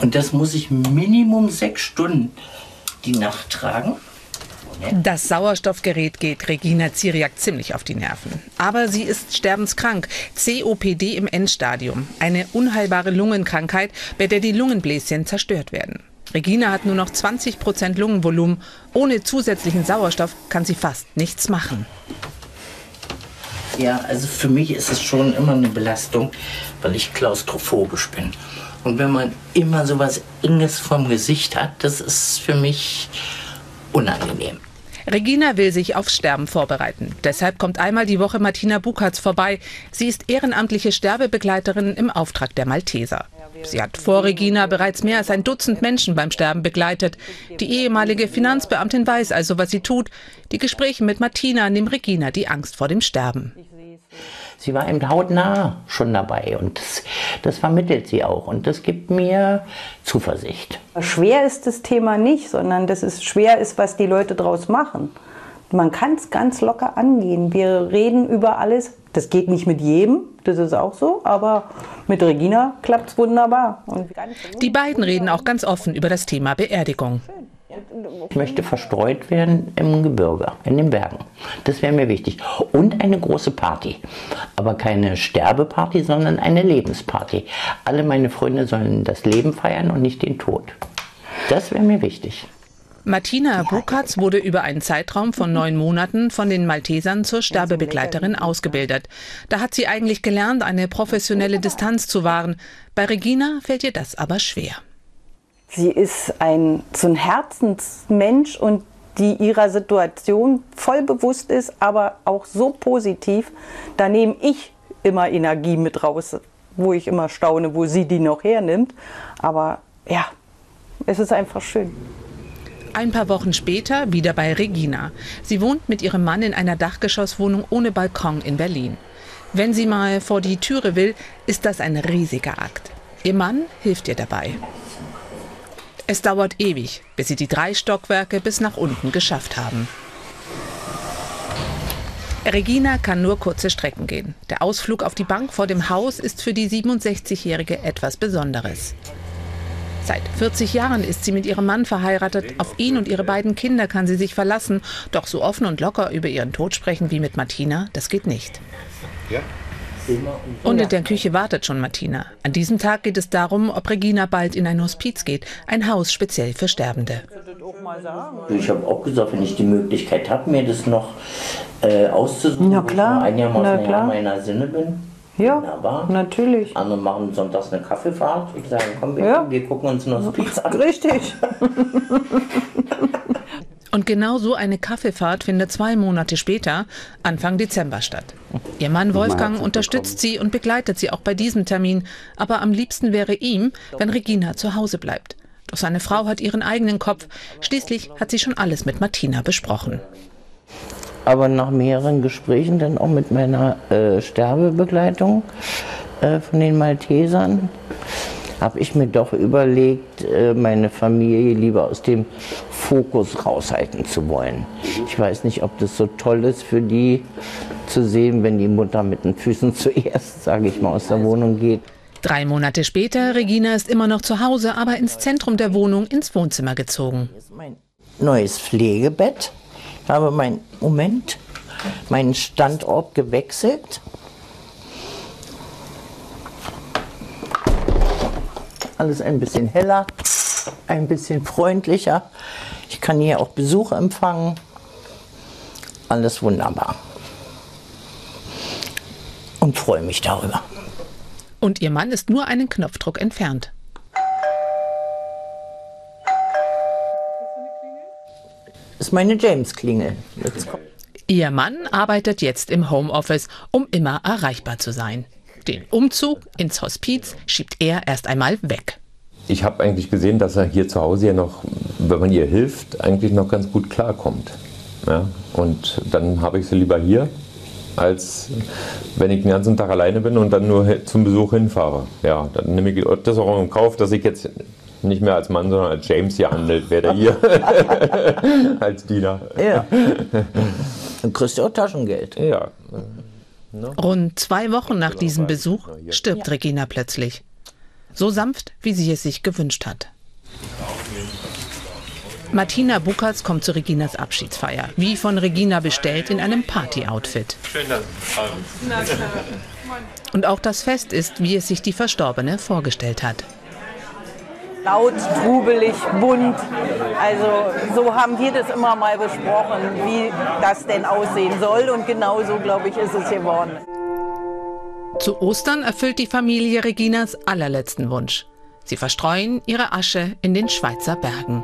Und das muss ich Minimum sechs Stunden die Nacht tragen. Das Sauerstoffgerät geht Regina Ziriak ziemlich auf die Nerven. Aber sie ist sterbenskrank. COPD im Endstadium. Eine unheilbare Lungenkrankheit, bei der die Lungenbläschen zerstört werden. Regina hat nur noch 20 Prozent Lungenvolumen. Ohne zusätzlichen Sauerstoff kann sie fast nichts machen. Ja, also für mich ist es schon immer eine Belastung, weil ich klaustrophobisch bin. Und wenn man immer so was Enges vom Gesicht hat, das ist für mich unangenehm. Regina will sich aufs Sterben vorbereiten. Deshalb kommt einmal die Woche Martina Bukatz vorbei. Sie ist ehrenamtliche Sterbebegleiterin im Auftrag der Malteser. Sie hat vor Regina bereits mehr als ein Dutzend Menschen beim Sterben begleitet. Die ehemalige Finanzbeamtin weiß also, was sie tut. Die Gespräche mit Martina nehmen Regina die Angst vor dem Sterben. Sie war eben hautnah schon dabei und das, das vermittelt sie auch und das gibt mir Zuversicht. Schwer ist das Thema nicht, sondern das ist schwer ist, was die Leute daraus machen. Man kann es ganz locker angehen. Wir reden über alles. Das geht nicht mit jedem, das ist auch so, aber mit Regina klappt es wunderbar. die beiden reden auch ganz offen über das Thema Beerdigung. Ich möchte verstreut werden im Gebirge, in den Bergen. Das wäre mir wichtig. Und eine große Party. Aber keine Sterbeparty, sondern eine Lebensparty. Alle meine Freunde sollen das Leben feiern und nicht den Tod. Das wäre mir wichtig. Martina Bukatz wurde über einen Zeitraum von neun Monaten von den Maltesern zur Sterbebegleiterin ausgebildet. Da hat sie eigentlich gelernt, eine professionelle Distanz zu wahren. Bei Regina fällt ihr das aber schwer. Sie ist ein, so ein Herzensmensch und die ihrer Situation voll bewusst ist, aber auch so positiv. Da nehme ich immer Energie mit raus, wo ich immer staune, wo sie die noch hernimmt. Aber ja, es ist einfach schön. Ein paar Wochen später wieder bei Regina. Sie wohnt mit ihrem Mann in einer Dachgeschosswohnung ohne Balkon in Berlin. Wenn sie mal vor die Türe will, ist das ein riesiger Akt. Ihr Mann hilft ihr dabei. Es dauert ewig, bis sie die drei Stockwerke bis nach unten geschafft haben. Regina kann nur kurze Strecken gehen. Der Ausflug auf die Bank vor dem Haus ist für die 67-Jährige etwas Besonderes. Seit 40 Jahren ist sie mit ihrem Mann verheiratet. Auf ihn und ihre beiden Kinder kann sie sich verlassen. Doch so offen und locker über ihren Tod sprechen wie mit Martina, das geht nicht. Ja. Und in der Küche wartet schon Martina. An diesem Tag geht es darum, ob Regina bald in ein Hospiz geht, ein Haus speziell für Sterbende. Ich habe auch gesagt, wenn ich die Möglichkeit habe, mir das noch äh, auszusuchen, Na klar. wo ich einigermaßen Na meiner Sinne bin. Ja, Wunderbar. natürlich. Andere machen sonntags eine Kaffeefahrt und sagen, komm, wir, ja. wir gucken uns ein Hospiz an. Richtig. Und genau so eine Kaffeefahrt findet zwei Monate später, Anfang Dezember, statt. Ihr Mann Wolfgang unterstützt sie und begleitet sie auch bei diesem Termin. Aber am liebsten wäre ihm, wenn Regina zu Hause bleibt. Doch seine Frau hat ihren eigenen Kopf. Schließlich hat sie schon alles mit Martina besprochen. Aber nach mehreren Gesprächen dann auch mit meiner äh, Sterbebegleitung äh, von den Maltesern habe ich mir doch überlegt, äh, meine Familie lieber aus dem Fokus raushalten zu wollen. Ich weiß nicht, ob das so toll ist für die zu sehen, wenn die Mutter mit den Füßen zuerst, sage ich mal, aus der Wohnung geht. Drei Monate später, Regina ist immer noch zu Hause, aber ins Zentrum der Wohnung, ins Wohnzimmer gezogen. Neues Pflegebett. Habe meinen Moment, meinen Standort gewechselt. Alles ein bisschen heller, ein bisschen freundlicher. Ich kann hier auch Besuch empfangen. Alles wunderbar. Und freue mich darüber. Und ihr Mann ist nur einen Knopfdruck entfernt. Ist meine James-Klingel. Ihr Mann arbeitet jetzt im Homeoffice, um immer erreichbar zu sein. Den Umzug ins Hospiz schiebt er erst einmal weg. Ich habe eigentlich gesehen, dass er hier zu Hause ja noch, wenn man ihr hilft, eigentlich noch ganz gut klarkommt. Ja? Und dann habe ich sie lieber hier, als wenn ich den ganzen Tag alleine bin und dann nur zum Besuch hinfahre. Ja, dann nehme ich das auch in Kauf, dass ich jetzt nicht mehr als Mann, sondern als James hier handelt, werde hier als Diener. Ja. Dann kriegst du auch Taschengeld. Ja. Ne? Rund zwei Wochen nach diesem Besuch stirbt Regina plötzlich. So sanft, wie sie es sich gewünscht hat. Martina Buckertz kommt zu Reginas Abschiedsfeier, wie von Regina bestellt, in einem Party-Outfit. Schön, dass Sie Und auch das Fest ist, wie es sich die Verstorbene vorgestellt hat. Laut, trubelig, bunt. Also so haben wir das immer mal besprochen, wie das denn aussehen soll. Und genau so, glaube ich, ist es geworden. Zu Ostern erfüllt die Familie Reginas allerletzten Wunsch. Sie verstreuen ihre Asche in den Schweizer Bergen.